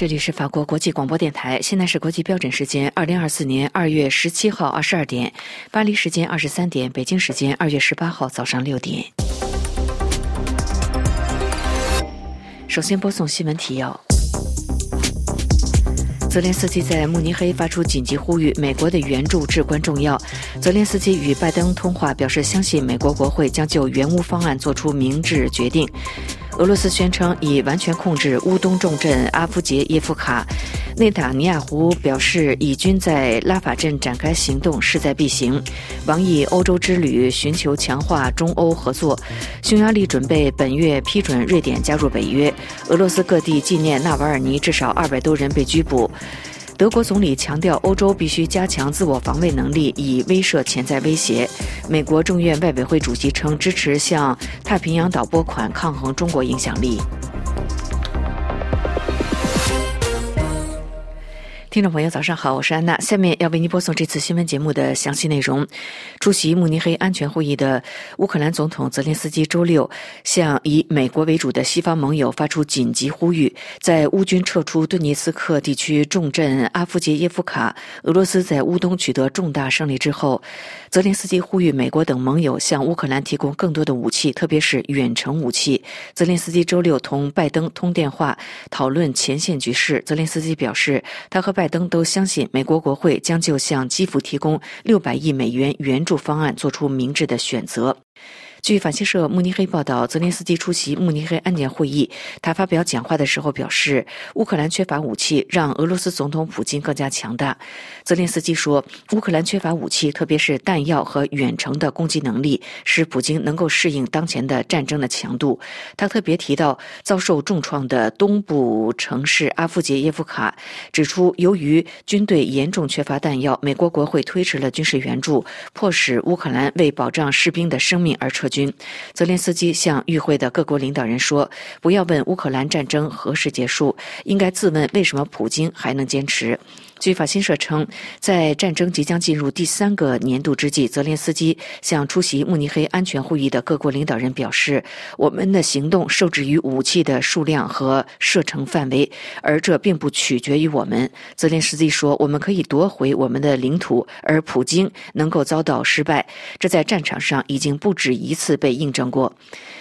这里是法国国际广播电台，现在是国际标准时间二零二四年二月十七号二十二点，巴黎时间二十三点，北京时间二月十八号早上六点。首先播送新闻提要：泽连斯基在慕尼黑发出紧急呼吁，美国的援助至关重要。泽连斯基与拜登通话，表示相信美国国会将就援乌方案做出明智决定。俄罗斯宣称已完全控制乌东重镇阿夫杰耶夫卡，内塔尼亚胡表示以军在拉法镇展开行动势在必行。王毅欧洲之旅寻求强化中欧合作，匈牙利准备本月批准瑞典加入北约。俄罗斯各地纪念纳瓦尔尼，至少二百多人被拘捕。德国总理强调，欧洲必须加强自我防卫能力，以威慑潜在威胁。美国众院外委会主席称支持向太平洋岛拨款，抗衡中国影响力。听众朋友，早上好，我是安娜。下面要为您播送这次新闻节目的详细内容。出席慕尼黑安全会议的乌克兰总统泽连斯基周六向以美国为主的西方盟友发出紧急呼吁，在乌军撤出顿涅茨克地区重镇阿夫杰耶夫卡，俄罗斯在乌东取得重大胜利之后，泽连斯基呼吁美国等盟友向乌克兰提供更多的武器，特别是远程武器。泽连斯基周六同拜登通电话，讨论前线局势。泽连斯基表示，他和拜拜登都相信美国国会将就向基辅提供六百亿美元援助方案做出明智的选择。据法新社慕尼黑报道，泽连斯基出席慕尼黑安检会议。他发表讲话的时候表示，乌克兰缺乏武器，让俄罗斯总统普京更加强大。泽连斯基说，乌克兰缺乏武器，特别是弹药和远程的攻击能力，使普京能够适应当前的战争的强度。他特别提到遭受重创的东部城市阿夫杰耶夫卡，指出由于军队严重缺乏弹药，美国国会推迟了军事援助，迫使乌克兰为保障士兵的生命而撤。军，泽连斯基向与会的各国领导人说：“不要问乌克兰战争何时结束，应该自问为什么普京还能坚持。”据法新社称，在战争即将进入第三个年度之际，泽连斯基向出席慕尼黑安全会议的各国领导人表示：“我们的行动受制于武器的数量和射程范围，而这并不取决于我们。”泽连斯基说：“我们可以夺回我们的领土，而普京能够遭到失败，这在战场上已经不止一次被印证过。”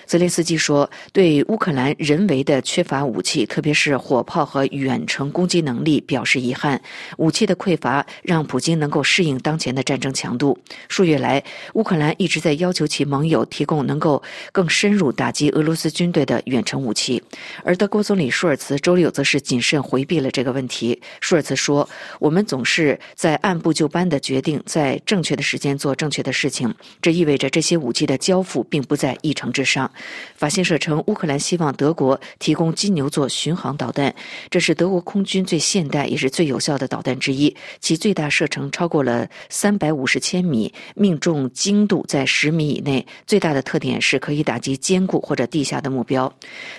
泽连斯基说：“对乌克兰人为的缺乏武器，特别是火炮和远程攻击能力，表示遗憾。武器的匮乏让普京能够适应当前的战争强度。数月来，乌克兰一直在要求其盟友提供能够更深入打击俄罗斯军队的远程武器，而德国总理舒尔茨周六则是谨慎回避了这个问题。舒尔茨说：‘我们总是在按部就班的决定，在正确的时间做正确的事情。这意味着这些武器的交付并不在议程之上。’”法新社称，乌克兰希望德国提供金牛座巡航导弹，这是德国空军最现代也是最有效的导导弹之一，其最大射程超过了三百五十千米，命中精度在十米以内。最大的特点是可以打击坚固或者地下的目标。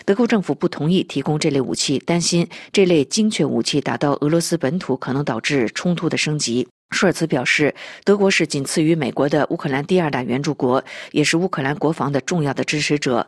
德国政府不同意提供这类武器，担心这类精确武器打到俄罗斯本土可能导致冲突的升级。舒尔茨表示，德国是仅次于美国的乌克兰第二大援助国，也是乌克兰国防的重要的支持者。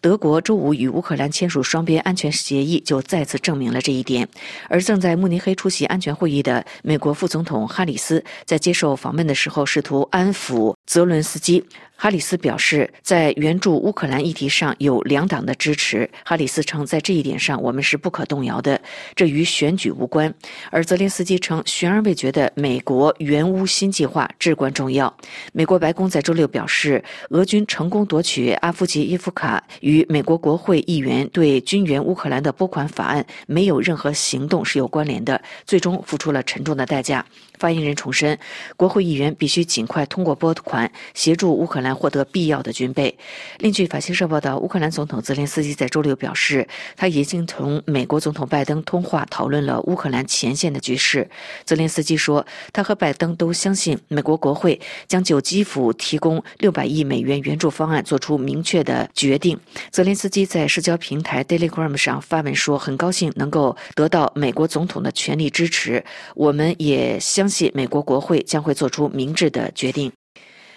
德国周五与乌克兰签署双边安全协议，就再次证明了这一点。而正在慕尼黑出席安全会议的美国副总统哈里斯，在接受访问的时候，试图安抚泽伦斯基。哈里斯表示，在援助乌克兰议题上有两党的支持。哈里斯称，在这一点上我们是不可动摇的，这与选举无关。而泽连斯基称，悬而未决的美国援乌新计划至关重要。美国白宫在周六表示，俄军成功夺取阿夫杰耶夫卡，与美国国会议员对军援乌克兰的拨款法案没有任何行动是有关联的，最终付出了沉重的代价。发言人重申，国会议员必须尽快通过拨款，协助乌克兰获得必要的军备。另据法新社报道，乌克兰总统泽连斯基在周六表示，他已经同美国总统拜登通话，讨论了乌克兰前线的局势。泽连斯基说，他和拜登都相信美国国会将就基辅提供六百亿美元援助方案做出明确的决定。泽连斯基在社交平台 Daily Gram 上发文说，很高兴能够得到美国总统的全力支持，我们也相。美国国会将会做出明智的决定。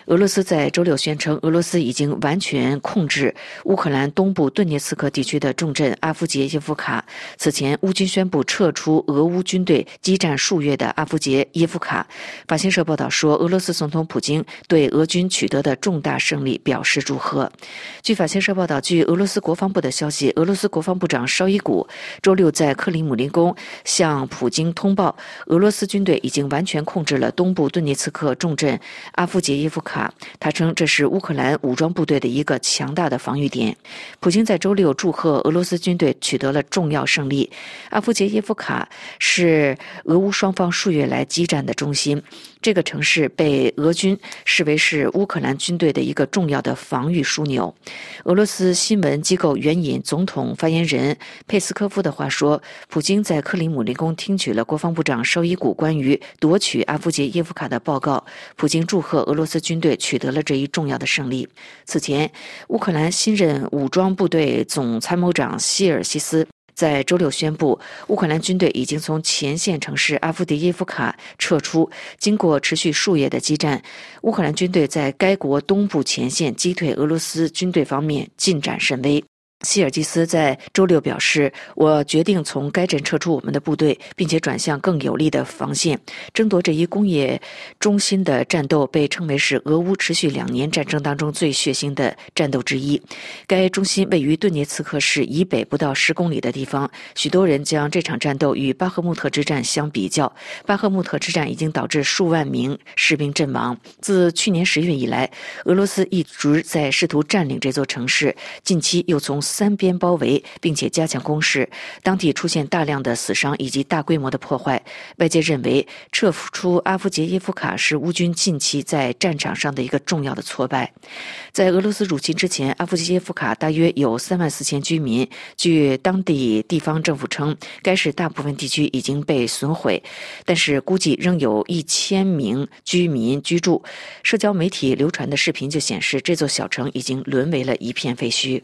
俄罗斯在周六宣称，俄罗斯已经完全控制乌克兰东部顿涅茨克地区的重镇阿夫杰耶夫卡。此前，乌军宣布撤出俄乌军队激战数月的阿夫杰耶夫卡。法新社报道说，俄罗斯总统普京对俄军取得的重大胜利表示祝贺。据法新社报道，据俄罗斯国防部的消息，俄罗斯国防部长绍伊古周六在克里姆林宫向普京通报，俄罗斯军队已经完全控制了东部顿涅茨克重镇阿夫杰耶夫卡。卡，他称这是乌克兰武装部队的一个强大的防御点。普京在周六祝贺俄罗斯军队取得了重要胜利。阿夫杰耶夫卡是俄乌双方数月来激战的中心。这个城市被俄军视为是乌克兰军队的一个重要的防御枢纽。俄罗斯新闻机构援引总统发言人佩斯科夫的话说，普京在克里姆林宫听取了国防部长绍伊古关于夺取阿夫杰耶夫卡的报告。普京祝贺俄罗斯军队取得了这一重要的胜利。此前，乌克兰新任武装部队总参谋长希尔西斯。在周六宣布，乌克兰军队已经从前线城市阿夫迪耶夫卡撤出。经过持续数月的激战，乌克兰军队在该国东部前线击退俄罗斯军队方面进展甚微。希尔基斯在周六表示：“我决定从该镇撤出我们的部队，并且转向更有力的防线。争夺这一工业中心的战斗被称为是俄乌持续两年战争当中最血腥的战斗之一。该中心位于顿涅茨克市以北不到十公里的地方。许多人将这场战斗与巴赫穆特之战相比较。巴赫穆特之战已经导致数万名士兵阵亡。自去年十月以来，俄罗斯一直在试图占领这座城市。近期又从三边包围，并且加强攻势，当地出现大量的死伤以及大规模的破坏。外界认为，撤出阿夫杰耶夫卡是乌军近期在战场上的一个重要的挫败。在俄罗斯入侵之前，阿夫杰耶夫卡大约有三万四千居民。据当地地方政府称，该市大部分地区已经被损毁，但是估计仍有一千名居民居住。社交媒体流传的视频就显示，这座小城已经沦为了一片废墟。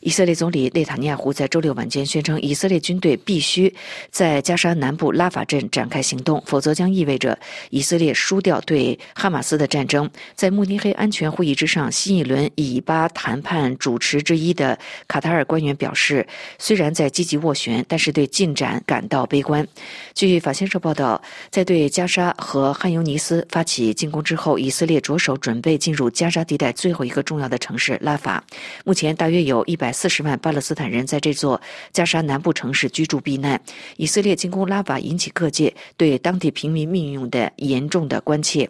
以色列总理内塔尼亚胡在周六晚间宣称，以色列军队必须在加沙南部拉法镇展开行动，否则将意味着以色列输掉对哈马斯的战争。在慕尼黑安全会议之上，新一轮以巴谈判主持之一的卡塔尔官员表示，虽然在积极斡旋，但是对进展感到悲观。据法新社报道，在对加沙和汉尤尼斯发起进攻之后，以色列着手准备进入加沙地带最后一个重要的城市拉法。目前大约有一百。四十万巴勒斯坦人在这座加沙南部城市居住避难。以色列进攻拉法引起各界对当地平民命运的严重的关切。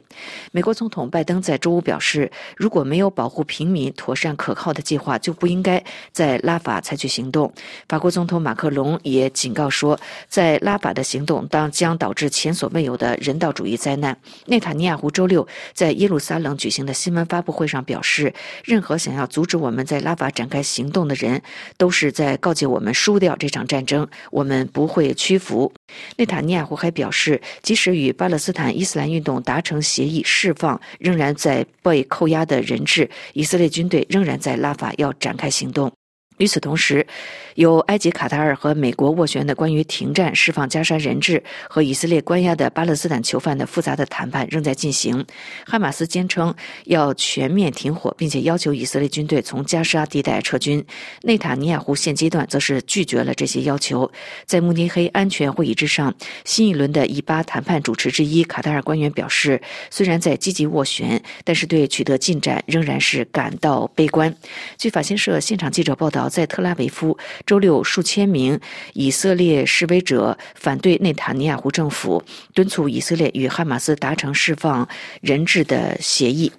美国总统拜登在周五表示，如果没有保护平民妥善可靠的计划，就不应该在拉法采取行动。法国总统马克龙也警告说，在拉法的行动当将导致前所未有的人道主义灾难。内塔尼亚胡周六在耶路撒冷举行的新闻发布会上表示，任何想要阻止我们在拉法展开行动。的人都是在告诫我们输掉这场战争，我们不会屈服。内塔尼亚胡还表示，即使与巴勒斯坦伊斯兰运动达成协议，释放仍然在被扣押的人质，以色列军队仍然在拉法要展开行动。与此同时，由埃及、卡塔尔和美国斡旋的关于停战、释放加沙人质和以色列关押的巴勒斯坦囚犯的复杂的谈判仍在进行。哈马斯坚称要全面停火，并且要求以色列军队从加沙地带撤军。内塔尼亚胡现阶段则是拒绝了这些要求。在慕尼黑安全会议之上，新一轮的以巴谈判主持之一卡塔尔官员表示，虽然在积极斡旋，但是对取得进展仍然是感到悲观。据法新社现场记者报道。在特拉维夫，周六数千名以色列示威者反对内塔尼亚胡政府，敦促以色列与哈马斯达成释放人质的协议。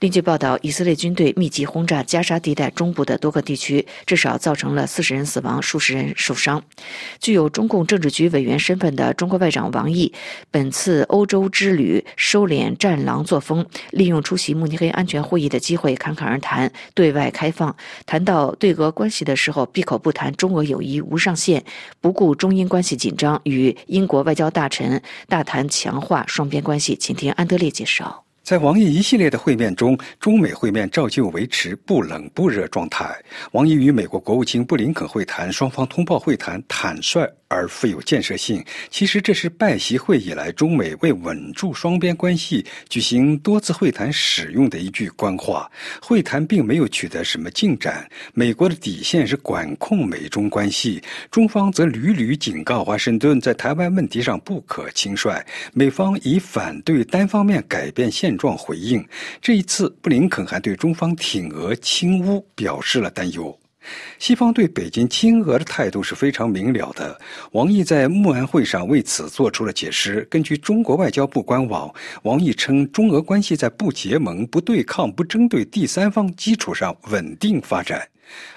另据报道，以色列军队密集轰炸加沙地带中部的多个地区，至少造成了四十人死亡、数十人受伤。具有中共政治局委员身份的中国外长王毅，本次欧洲之旅收敛战狼作风，利用出席慕尼黑安全会议的机会侃侃而谈对外开放。谈到对俄关系的时候，闭口不谈中俄友谊无上限，不顾中英关系紧张，与英国外交大臣大谈强化双边关系。请听安德烈介绍。在王毅一系列的会面中，中美会面照旧维持不冷不热状态。王毅与美国国务卿布林肯会谈，双方通报会谈坦率而富有建设性。其实这是拜习会以来中美为稳住双边关系举行多次会谈使用的一句官话。会谈并没有取得什么进展。美国的底线是管控美中关系，中方则屡屡警告华盛顿在台湾问题上不可轻率。美方以反对单方面改变现。状回应，这一次布林肯还对中方挺俄亲乌表示了担忧。西方对北京亲俄的态度是非常明了的。王毅在慕安会上为此做出了解释。根据中国外交部官网，王毅称，中俄关系在不结盟、不对抗、不针对第三方基础上稳定发展。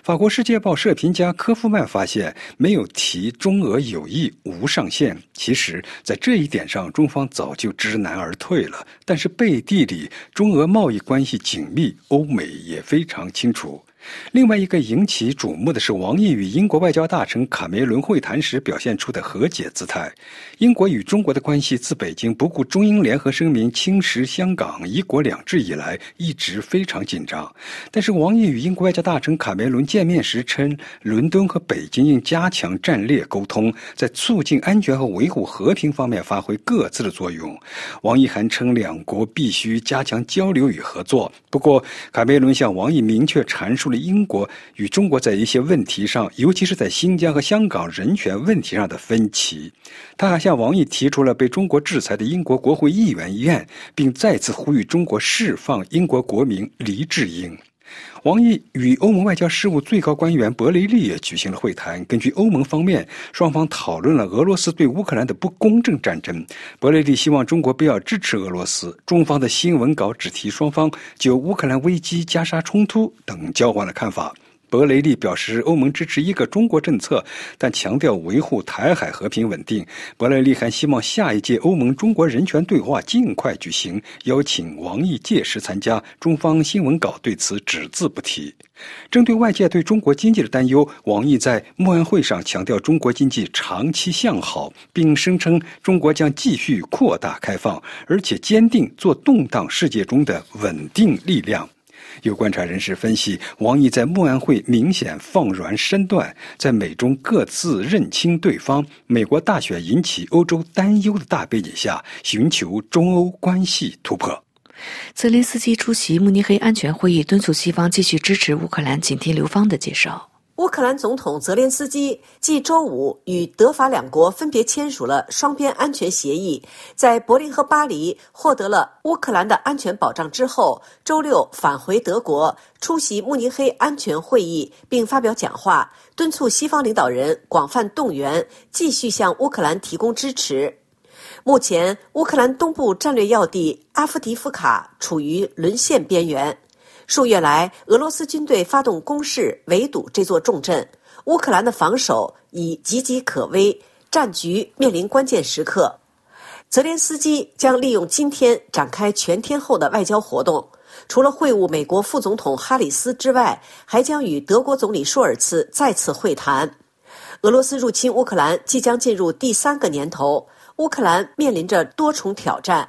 法国《世界报》社评家科夫曼发现，没有提中俄友谊无上限。其实，在这一点上，中方早就知难而退了。但是背地里，中俄贸易关系紧密，欧美也非常清楚。另外一个引起瞩目的是，王毅与英国外交大臣卡梅伦会谈时表现出的和解姿态。英国与中国的关系自北京不顾中英联合声明侵蚀香港“一国两制”以来，一直非常紧张。但是，王毅与英国外交大臣卡梅伦见面时称，伦敦和北京应加强战略沟通，在促进安全和维护和平方面发挥各自的作用。王毅还称，两国必须加强交流与合作。不过，卡梅伦向王毅明确阐述了。英国与中国在一些问题上，尤其是在新疆和香港人权问题上的分歧。他还向王毅提出了被中国制裁的英国国会议员一案，并再次呼吁中国释放英国国民黎智英。王毅与欧盟外交事务最高官员博雷利也举行了会谈。根据欧盟方面，双方讨论了俄罗斯对乌克兰的不公正战争。博雷利希望中国不要支持俄罗斯。中方的新闻稿只提双方就乌克兰危机、加沙冲突等交换了看法。博雷利表示，欧盟支持一个中国政策，但强调维护台海和平稳定。博雷利还希望下一届欧盟中国人权对话尽快举行，邀请王毅届时参加。中方新闻稿对此只字不提。针对外界对中国经济的担忧，王毅在慕安会上强调中国经济长期向好，并声称中国将继续扩大开放，而且坚定做动荡世界中的稳定力量。有观察人士分析，王毅在慕安会明显放软身段，在美中各自认清对方、美国大选引起欧洲担忧的大背景下，寻求中欧关系突破。泽连斯基出席慕尼黑安全会议，敦促西方继续支持乌克兰。请听刘芳的介绍。乌克兰总统泽连斯基继周五与德法两国分别签署了双边安全协议，在柏林和巴黎获得了乌克兰的安全保障之后，周六返回德国出席慕尼黑安全会议，并发表讲话，敦促西方领导人广泛动员，继续向乌克兰提供支持。目前，乌克兰东部战略要地阿夫迪夫卡处于沦陷边缘。数月来，俄罗斯军队发动攻势，围堵这座重镇。乌克兰的防守已岌岌可危，战局面临关键时刻。泽连斯基将利用今天展开全天候的外交活动，除了会晤美国副总统哈里斯之外，还将与德国总理舒尔茨再次会谈。俄罗斯入侵乌克兰即将进入第三个年头，乌克兰面临着多重挑战。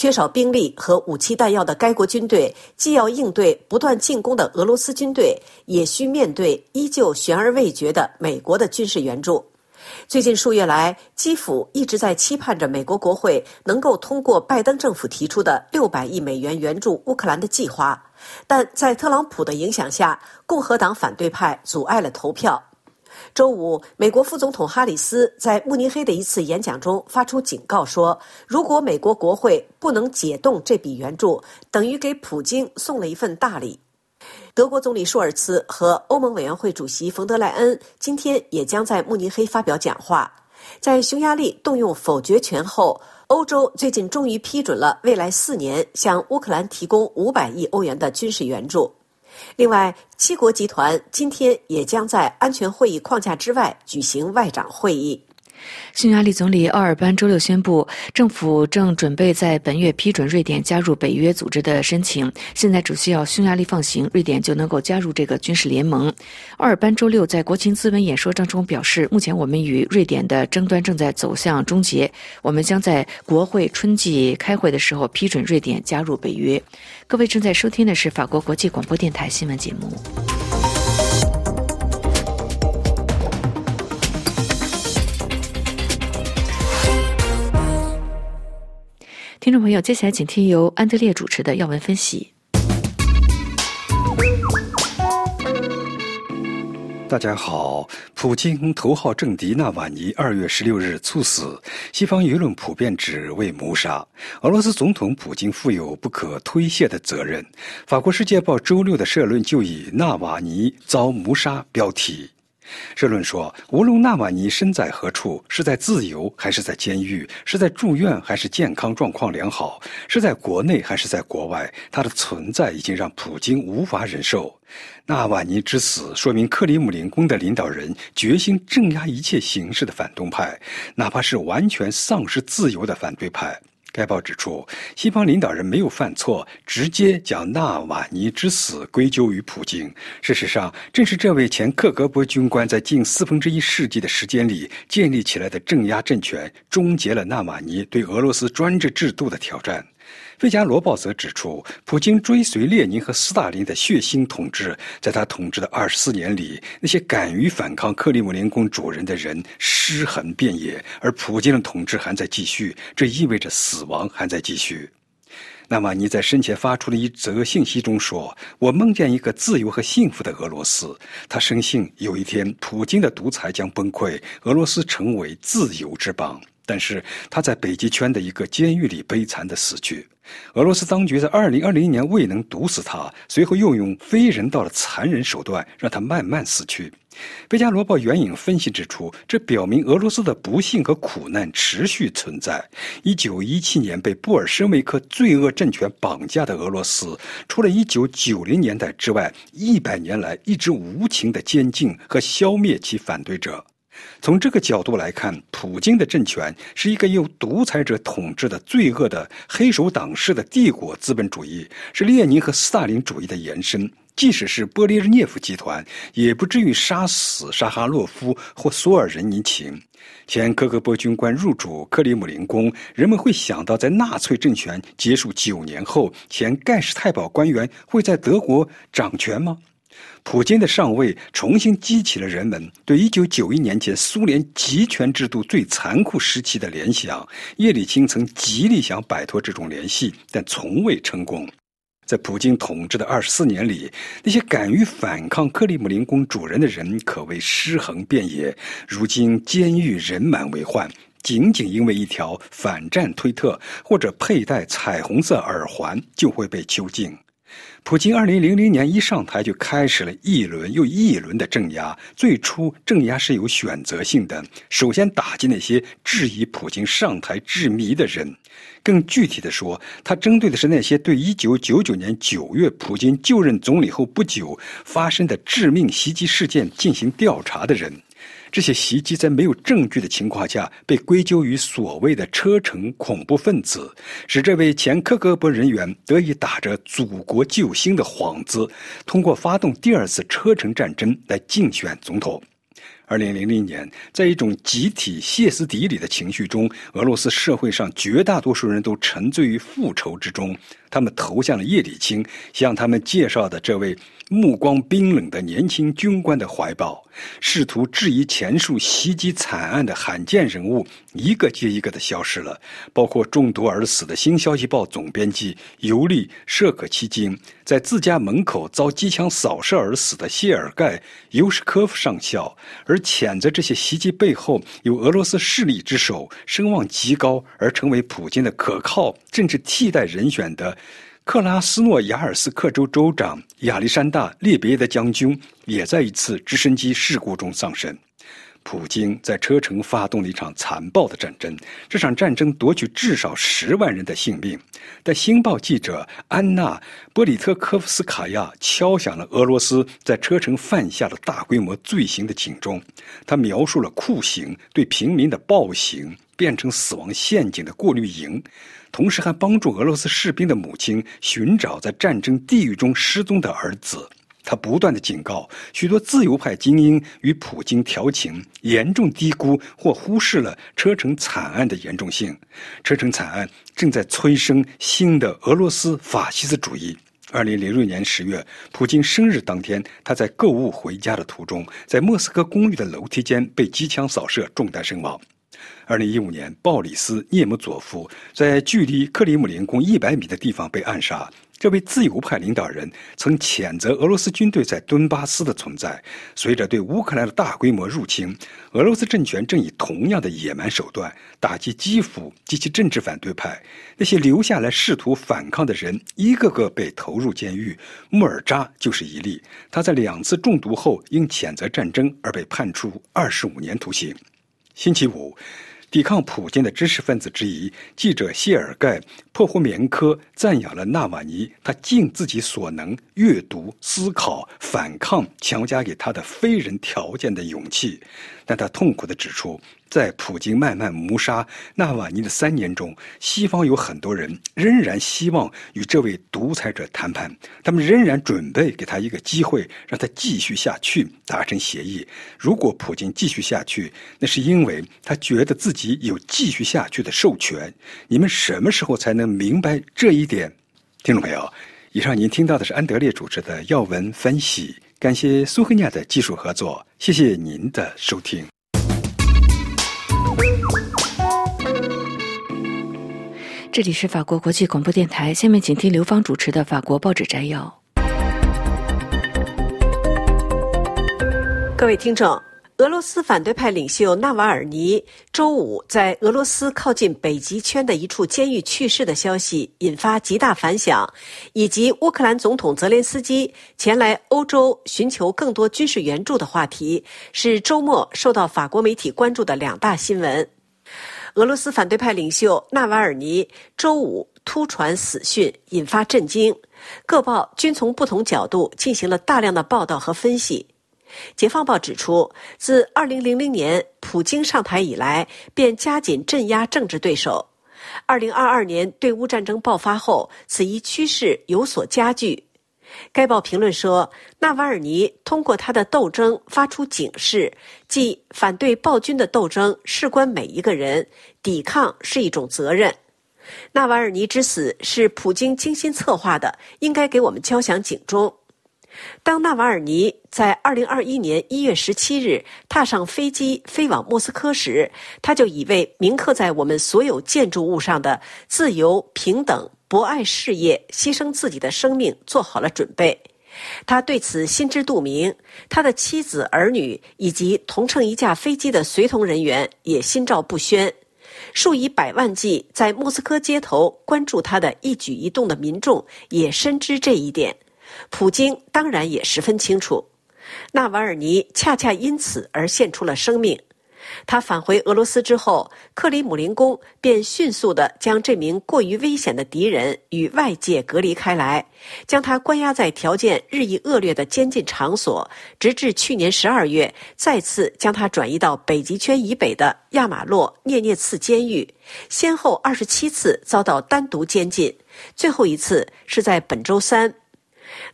缺少兵力和武器弹药的该国军队，既要应对不断进攻的俄罗斯军队，也需面对依旧悬而未决的美国的军事援助。最近数月来，基辅一直在期盼着美国国会能够通过拜登政府提出的六百亿美元援助乌克兰的计划，但在特朗普的影响下，共和党反对派阻碍了投票。周五，美国副总统哈里斯在慕尼黑的一次演讲中发出警告说：“如果美国国会不能解冻这笔援助，等于给普京送了一份大礼。”德国总理舒尔茨和欧盟委员会主席冯德莱恩今天也将在慕尼黑发表讲话。在匈牙利动用否决权后，欧洲最近终于批准了未来四年向乌克兰提供五百亿欧元的军事援助。另外，七国集团今天也将在安全会议框架之外举行外长会议。匈牙利总理奥尔班周六宣布，政府正准备在本月批准瑞典加入北约组织的申请。现在只需要匈牙利放行，瑞典就能够加入这个军事联盟。奥尔班周六在国情咨文演说当中表示，目前我们与瑞典的争端正在走向终结，我们将在国会春季开会的时候批准瑞典加入北约。各位正在收听的是法国国际广播电台新闻节目。听众朋友，接下来请听由安德烈主持的要闻分析。大家好，普京头号政敌纳瓦尼二月十六日猝死，西方舆论普遍指为谋杀。俄罗斯总统普京负有不可推卸的责任。法国《世界报》周六的社论就以“纳瓦尼遭谋杀”标题。社论说，无论纳瓦尼身在何处，是在自由还是在监狱，是在住院还是健康状况良好，是在国内还是在国外，他的存在已经让普京无法忍受。纳瓦尼之死说明克里姆林宫的领导人决心镇压一切形式的反动派，哪怕是完全丧失自由的反对派。该报指出，西方领导人没有犯错，直接将纳瓦尼之死归咎于普京。事实上，正是这位前克格勃军官在近四分之一世纪的时间里建立起来的镇压政权，终结了纳瓦尼对俄罗斯专制制度的挑战。《费加罗报》则指出，普京追随列宁和斯大林的血腥统治，在他统治的二十四年里，那些敢于反抗克里姆林宫主人的人尸横遍野，而普京的统治还在继续，这意味着死亡还在继续。纳瓦尼在生前发出的一则信息中说：“我梦见一个自由和幸福的俄罗斯。”他深信有一天普京的独裁将崩溃，俄罗斯成为自由之邦。但是他在北极圈的一个监狱里悲惨的死去。俄罗斯当局在2020年未能毒死他，随后又用非人道的残忍手段让他慢慢死去。《贝加罗报》援引分析指出，这表明俄罗斯的不幸和苦难持续存在。1917年被布尔什维克罪恶政权绑架的俄罗斯，除了1990年代之外，一百年来一直无情的监禁和消灭其反对者。从这个角度来看，普京的政权是一个由独裁者统治的罪恶的黑手党式的帝国资本主义，是列宁和斯大林主义的延伸。即使是波列日涅夫集团，也不至于杀死沙哈洛夫或索尔仁尼琴。前科格勃军官入主克里姆林宫，人们会想到，在纳粹政权结束九年后，前盖世太保官员会在德国掌权吗？普京的上位重新激起了人们对1991年前苏联集权制度最残酷时期的联想。叶利钦曾极力想摆脱这种联系，但从未成功。在普京统治的二十四年里，那些敢于反抗克里姆林宫主人的人可谓尸横遍野。如今监狱人满为患，仅仅因为一条反战推特或者佩戴彩虹色耳环，就会被囚禁。普京二零零零年一上台就开始了一轮又一轮的镇压。最初镇压是有选择性的，首先打击那些质疑普京上台之谜的人。更具体的说，他针对的是那些对一九九九年九月普京就任总理后不久发生的致命袭击事件进行调查的人。这些袭击在没有证据的情况下被归咎于所谓的车臣恐怖分子，使这位前克格勃人员得以打着祖国救星的幌子，通过发动第二次车臣战争来竞选总统。二零零零年，在一种集体歇斯底里的情绪中，俄罗斯社会上绝大多数人都沉醉于复仇之中。他们投向了叶利钦，向他们介绍的这位目光冰冷的年轻军官的怀抱，试图质疑前述袭击惨案的罕见人物，一个接一个的消失了，包括中毒而死的《新消息报》总编辑尤利·舍可奇金，在自家门口遭机枪扫射而死的谢尔盖·尤什科夫上校，而谴责这些袭击背后有俄罗斯势力之手，声望极高而成为普京的可靠政治替代人选的。克拉斯诺亚尔斯克州州长亚历山大·列别耶的将军也在一次直升机事故中丧生。普京在车臣发动了一场残暴的战争，这场战争夺取至少十万人的性命。但《星报》记者安娜·波里特科夫斯卡娅敲响了俄罗斯在车臣犯下的大规模罪行的警钟。他描述了酷刑对平民的暴行，变成死亡陷阱的过滤营，同时还帮助俄罗斯士兵的母亲寻找在战争地狱中失踪的儿子。他不断的警告许多自由派精英与普京调情，严重低估或忽视了车臣惨案的严重性。车臣惨案正在催生新的俄罗斯法西斯主义。二零零六年十月，普京生日当天，他在购物回家的途中，在莫斯科公寓的楼梯间被机枪扫射，中弹身亡。二零一五年，鲍里斯·涅姆佐夫在距离克里姆林宫一百米的地方被暗杀。这位自由派领导人曾谴责俄罗斯军队在顿巴斯的存在。随着对乌克兰的大规模入侵，俄罗斯政权正以同样的野蛮手段打击基辅及其政治反对派。那些留下来试图反抗的人，一个个被投入监狱。穆尔扎就是一例。他在两次中毒后因谴责战争而被判处二十五年徒刑。星期五。抵抗普京的知识分子之一记者谢尔盖·破霍棉科赞扬了纳瓦尼，他尽自己所能阅读、思考、反抗强加给他的非人条件的勇气，但他痛苦地指出。在普京慢慢谋杀纳瓦尼的三年中，西方有很多人仍然希望与这位独裁者谈判，他们仍然准备给他一个机会，让他继续下去，达成协议。如果普京继续下去，那是因为他觉得自己有继续下去的授权。你们什么时候才能明白这一点？听众朋友，以上您听到的是安德烈主持的要闻分析，感谢苏黑亚的技术合作，谢谢您的收听。这里是法国国际广播电台，下面请听刘芳主持的法国报纸摘要。各位听众，俄罗斯反对派领袖纳瓦尔尼周五在俄罗斯靠近北极圈的一处监狱去世的消息引发极大反响，以及乌克兰总统泽连斯基前来欧洲寻求更多军事援助的话题，是周末受到法国媒体关注的两大新闻。俄罗斯反对派领袖纳瓦尔尼周五突传死讯，引发震惊。各报均从不同角度进行了大量的报道和分析。解放报指出，自2000年普京上台以来，便加紧镇压政治对手。2022年对乌战争爆发后，此一趋势有所加剧。该报评论说，纳瓦尔尼通过他的斗争发出警示，即反对暴君的斗争事关每一个人，抵抗是一种责任。纳瓦尔尼之死是普京精心策划的，应该给我们敲响警钟。当纳瓦尔尼在2021年1月17日踏上飞机飞往莫斯科时，他就已为铭刻在我们所有建筑物上的自由、平等。博爱事业，牺牲自己的生命，做好了准备。他对此心知肚明，他的妻子、儿女以及同乘一架飞机的随同人员也心照不宣。数以百万计在莫斯科街头关注他的一举一动的民众也深知这一点。普京当然也十分清楚。纳瓦尔尼恰恰因此而献出了生命。他返回俄罗斯之后，克里姆林宫便迅速地将这名过于危险的敌人与外界隔离开来，将他关押在条件日益恶劣的监禁场所，直至去年十二月再次将他转移到北极圈以北的亚马洛涅涅茨监狱，先后二十七次遭到单独监禁，最后一次是在本周三。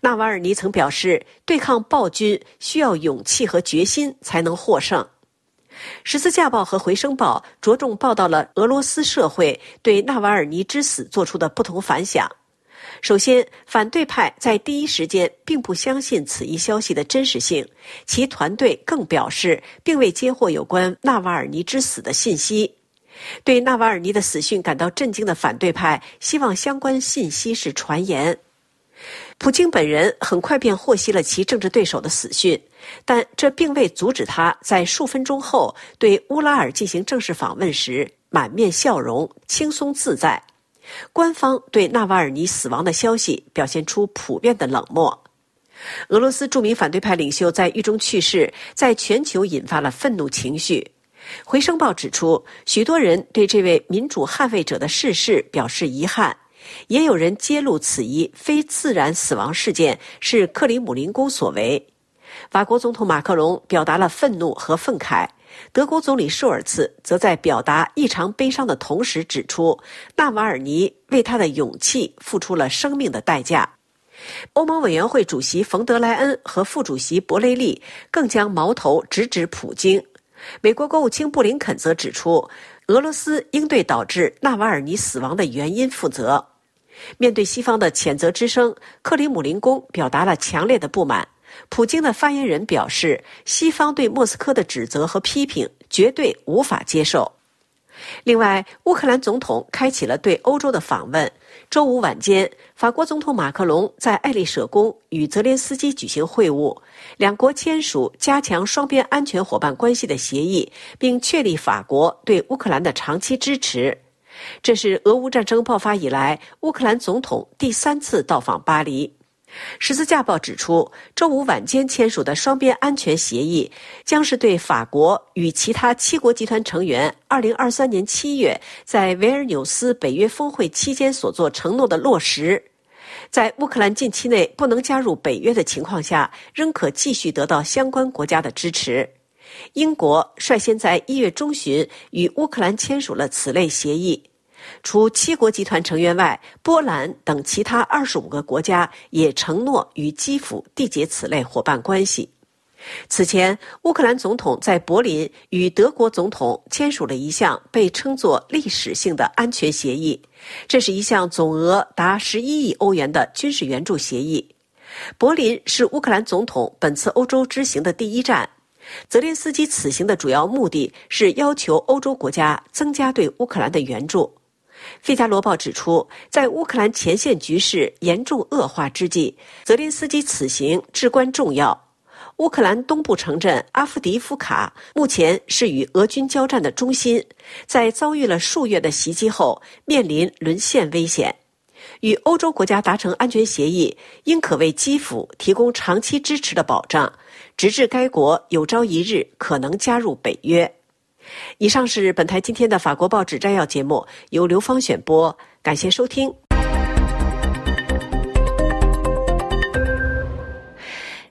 纳瓦尔尼曾表示，对抗暴君需要勇气和决心才能获胜。《十字架报》和《回声报》着重报道了俄罗斯社会对纳瓦尔尼之死做出的不同反响。首先，反对派在第一时间并不相信此一消息的真实性，其团队更表示并未接获有关纳瓦尔尼之死的信息。对纳瓦尔尼的死讯感到震惊的反对派希望相关信息是传言。普京本人很快便获悉了其政治对手的死讯，但这并未阻止他在数分钟后对乌拉尔进行正式访问时满面笑容、轻松自在。官方对纳瓦尔尼死亡的消息表现出普遍的冷漠。俄罗斯著名反对派领袖在狱中去世，在全球引发了愤怒情绪。回声报指出，许多人对这位民主捍卫者的逝世表示遗憾，也有人揭露此一非自然死亡事件是克里姆林宫所为。法国总统马克龙表达了愤怒和愤慨，德国总理舒尔茨则在表达异常悲伤的同时指出，纳瓦尔尼为他的勇气付出了生命的代价。欧盟委员会主席冯德莱恩和副主席博雷利更将矛头直指普京。美国国务卿布林肯则指出，俄罗斯应对导致纳瓦尔尼死亡的原因负责。面对西方的谴责之声，克里姆林宫表达了强烈的不满。普京的发言人表示，西方对莫斯科的指责和批评绝对无法接受。另外，乌克兰总统开启了对欧洲的访问。周五晚间，法国总统马克龙在爱丽舍宫与泽连斯基举行会晤，两国签署加强双边安全伙伴关系的协议，并确立法国对乌克兰的长期支持。这是俄乌战争爆发以来乌克兰总统第三次到访巴黎。十字架报指出，周五晚间签署的双边安全协议，将是对法国与其他七国集团成员2023年7月在维尔纽斯北约峰会期间所做承诺的落实。在乌克兰近期内不能加入北约的情况下，仍可继续得到相关国家的支持。英国率先在一月中旬与乌克兰签署了此类协议。除七国集团成员外，波兰等其他二十五个国家也承诺与基辅缔结此类伙伴关系。此前，乌克兰总统在柏林与德国总统签署了一项被称作历史性的安全协议，这是一项总额达十一亿欧元的军事援助协议。柏林是乌克兰总统本次欧洲之行的第一站。泽连斯基此行的主要目的是要求欧洲国家增加对乌克兰的援助。《费加罗报》指出，在乌克兰前线局势严重恶化之际，泽连斯基此行至关重要。乌克兰东部城镇阿夫迪夫卡目前是与俄军交战的中心，在遭遇了数月的袭击后，面临沦陷危险。与欧洲国家达成安全协议，应可为基辅提供长期支持的保障，直至该国有朝一日可能加入北约。以上是本台今天的法国报纸摘要节目，由刘芳选播，感谢收听。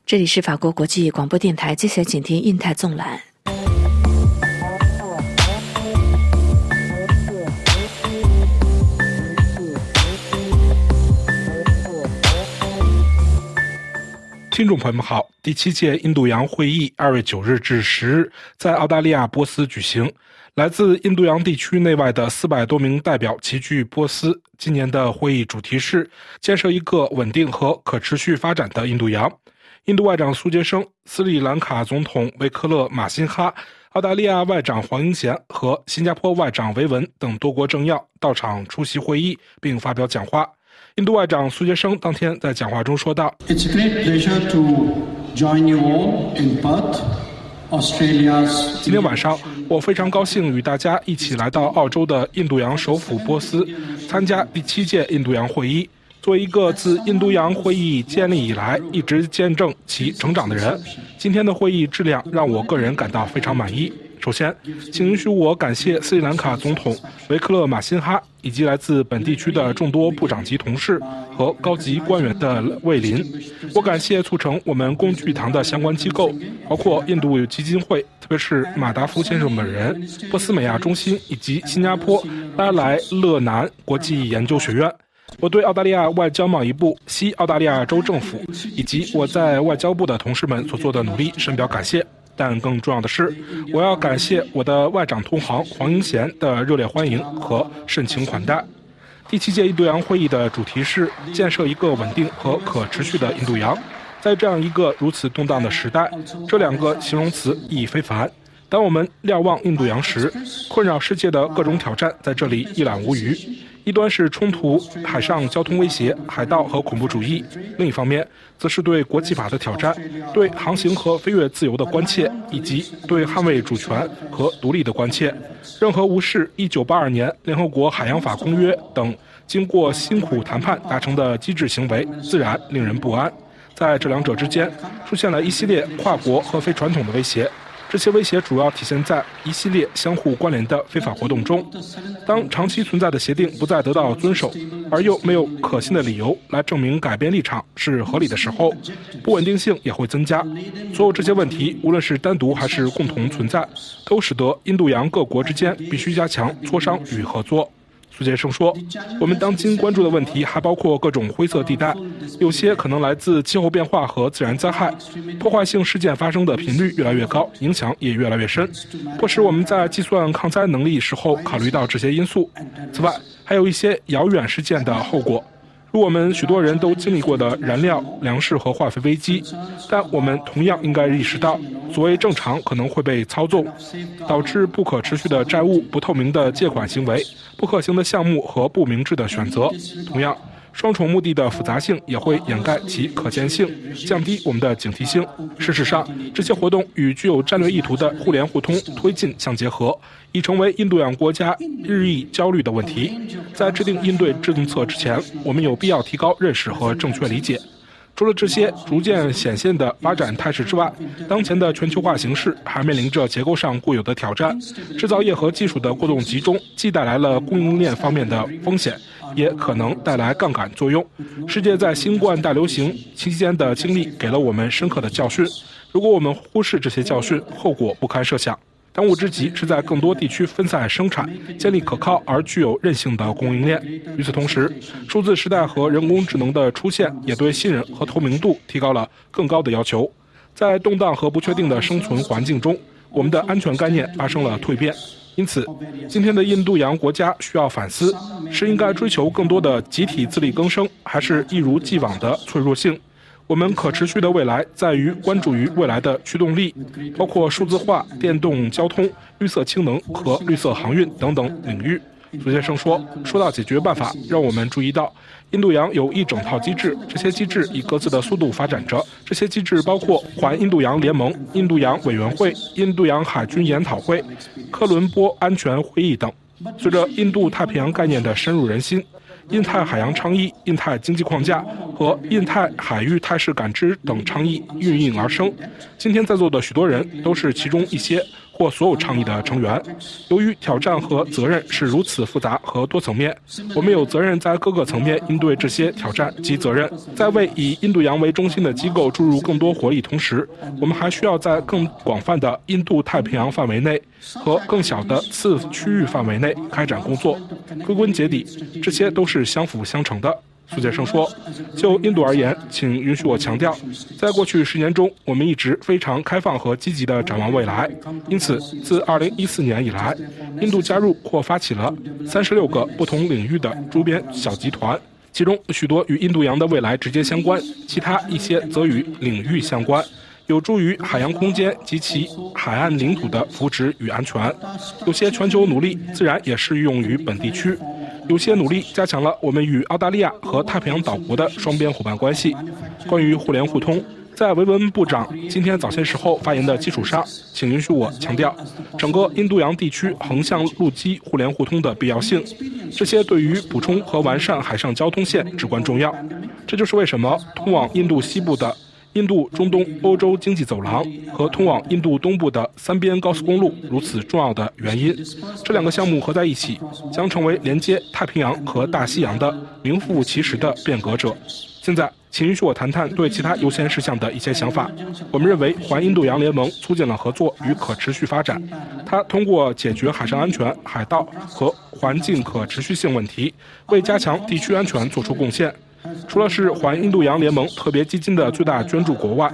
这里是法国国际广播电台，接下来请听印太纵览。听众朋友们好，第七届印度洋会议二月九日至十日在澳大利亚波斯举行，来自印度洋地区内外的四百多名代表齐聚波斯。今年的会议主题是建设一个稳定和可持续发展的印度洋。印度外长苏杰生、斯里兰卡总统维克勒马辛哈、澳大利亚外长黄英贤和新加坡外长维文等多国政要到场出席会议，并发表讲话。印度外长苏杰生当天在讲话中说道：“It's a great pleasure to join you all in Perth, Australia's。今天晚上，我非常高兴与大家一起来到澳洲的印度洋首府波斯，参加第七届印度洋会议。作为一个自印度洋会议建立以来一直见证其成长的人，今天的会议质量让我个人感到非常满意。”首先，请允许我感谢斯里兰卡总统维克勒马辛哈以及来自本地区的众多部长级同事和高级官员的莅临。我感谢促成我们工具堂的相关机构，包括印度基金会，特别是马达夫先生本人、波斯美亚中心以及新加坡拉莱勒南国际研究学院。我对澳大利亚外交贸易部、西澳大利亚州政府以及我在外交部的同事们所做的努力深表感谢。但更重要的是，我要感谢我的外长同行黄英贤的热烈欢迎和盛情款待。第七届印度洋会议的主题是建设一个稳定和可持续的印度洋。在这样一个如此动荡的时代，这两个形容词意义非凡。当我们瞭望印度洋时，困扰世界的各种挑战在这里一览无余。一端是冲突、海上交通威胁、海盗和恐怖主义；另一方面，则是对国际法的挑战、对航行和飞越自由的关切，以及对捍卫主权和独立的关切。任何无视1982年联合国海洋法公约等经过辛苦谈判达成的机制行为，自然令人不安。在这两者之间，出现了一系列跨国和非传统的威胁。这些威胁主要体现在一系列相互关联的非法活动中。当长期存在的协定不再得到遵守，而又没有可信的理由来证明改变立场是合理的时候，不稳定性也会增加。所有这些问题，无论是单独还是共同存在，都使得印度洋各国之间必须加强磋商与合作。苏杰生说：“我们当今关注的问题还包括各种灰色地带，有些可能来自气候变化和自然灾害，破坏性事件发生的频率越来越高，影响也越来越深，迫使我们在计算抗灾能力时候考虑到这些因素。此外，还有一些遥远事件的后果。”如我们许多人都经历过的燃料、粮食和化肥危机，但我们同样应该意识到，所谓正常可能会被操纵，导致不可持续的债务、不透明的借款行为、不可行的项目和不明智的选择。同样。双重目的的复杂性也会掩盖其可见性，降低我们的警惕性。事实上，这些活动与具有战略意图的互联互通推进相结合，已成为印度洋国家日益焦虑的问题。在制定应对政策之前，我们有必要提高认识和正确理解。除了这些逐渐显现的发展态势之外，当前的全球化形势还面临着结构上固有的挑战。制造业和技术的过度集中，既带来了供应链方面的风险。也可能带来杠杆作用。世界在新冠大流行期间的经历给了我们深刻的教训。如果我们忽视这些教训，后果不堪设想。当务之急是在更多地区分散生产，建立可靠而具有韧性的供应链。与此同时，数字时代和人工智能的出现也对信任和透明度提高了更高的要求。在动荡和不确定的生存环境中，我们的安全概念发生了蜕变。因此，今天的印度洋国家需要反思：是应该追求更多的集体自力更生，还是一如既往的脆弱性？我们可持续的未来在于关注于未来的驱动力，包括数字化、电动交通、绿色氢能和绿色航运等等领域。苏先生说：“说到解决办法，让我们注意到，印度洋有一整套机制，这些机制以各自的速度发展着。这些机制包括环印度洋联盟、印度洋委员会、印度洋海军研讨会、科伦坡安全会议等。随着印度太平洋概念的深入人心，印太海洋倡议、印太经济框架和印太海域态势感知等倡议孕育而生。今天在座的许多人都是其中一些。”或所有倡议的成员，由于挑战和责任是如此复杂和多层面，我们有责任在各个层面应对这些挑战及责任。在为以印度洋为中心的机构注入更多活力同时，我们还需要在更广泛的印度太平洋范围内和更小的次区域范围内开展工作。归根结底，这些都是相辅相成的。苏杰生说：“就印度而言，请允许我强调，在过去十年中，我们一直非常开放和积极地展望未来。因此，自2014年以来，印度加入或发起了36个不同领域的周边小集团，其中许多与印度洋的未来直接相关，其他一些则与领域相关。”有助于海洋空间及其海岸领土的福祉与安全。有些全球努力自然也适用于本地区。有些努力加强了我们与澳大利亚和太平洋岛国的双边伙伴关系。关于互联互通，在维文部长今天早些时候发言的基础上，请允许我强调整个印度洋地区横向陆基互联互通的必要性。这些对于补充和完善海上交通线至关重要。这就是为什么通往印度西部的。印度中东欧洲经济走廊和通往印度东部的三边高速公路如此重要的原因，这两个项目合在一起，将成为连接太平洋和大西洋的名副其实的变革者。现在，请允许我谈谈对其他优先事项的一些想法。我们认为，环印度洋联盟促进了合作与可持续发展，它通过解决海上安全、海盗和环境可持续性问题，为加强地区安全做出贡献。除了是环印度洋联盟特别基金的最大捐助国外，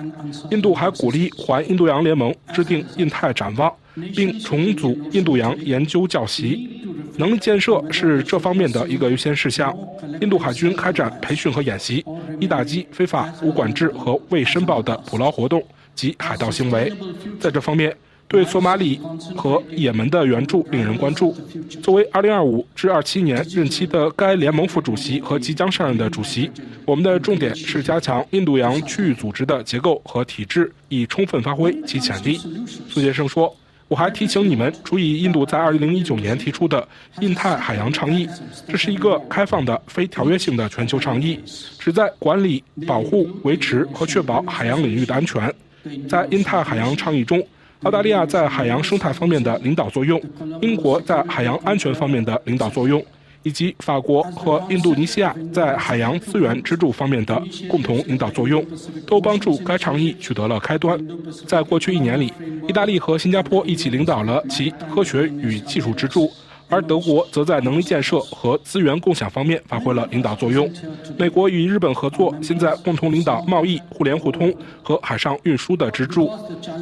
印度还鼓励环印度洋联盟制定印太展望，并重组印度洋研究教习。能建设是这方面的一个优先事项。印度海军开展培训和演习，以打击非法、无管制和未申报的捕捞活动及海盗行为。在这方面，对索马里和也门的援助令人关注。作为2025至27年任期的该联盟副主席和即将上任的主席，我们的重点是加强印度洋区域组织的结构和体制，以充分发挥其潜力。苏杰生说：“我还提醒你们注意，印度在2019年提出的印太海洋倡议，这是一个开放的、非条约性的全球倡议，旨在管理、保护、维持和确保海洋领域的安全。在印太海洋倡议中，澳大利亚在海洋生态方面的领导作用，英国在海洋安全方面的领导作用。以及法国和印度尼西亚在海洋资源支柱方面的共同领导作用，都帮助该倡议取得了开端。在过去一年里，意大利和新加坡一起领导了其科学与技术支柱。而德国则在能力建设和资源共享方面发挥了领导作用。美国与日本合作，现在共同领导贸易、互联互通和海上运输的支柱。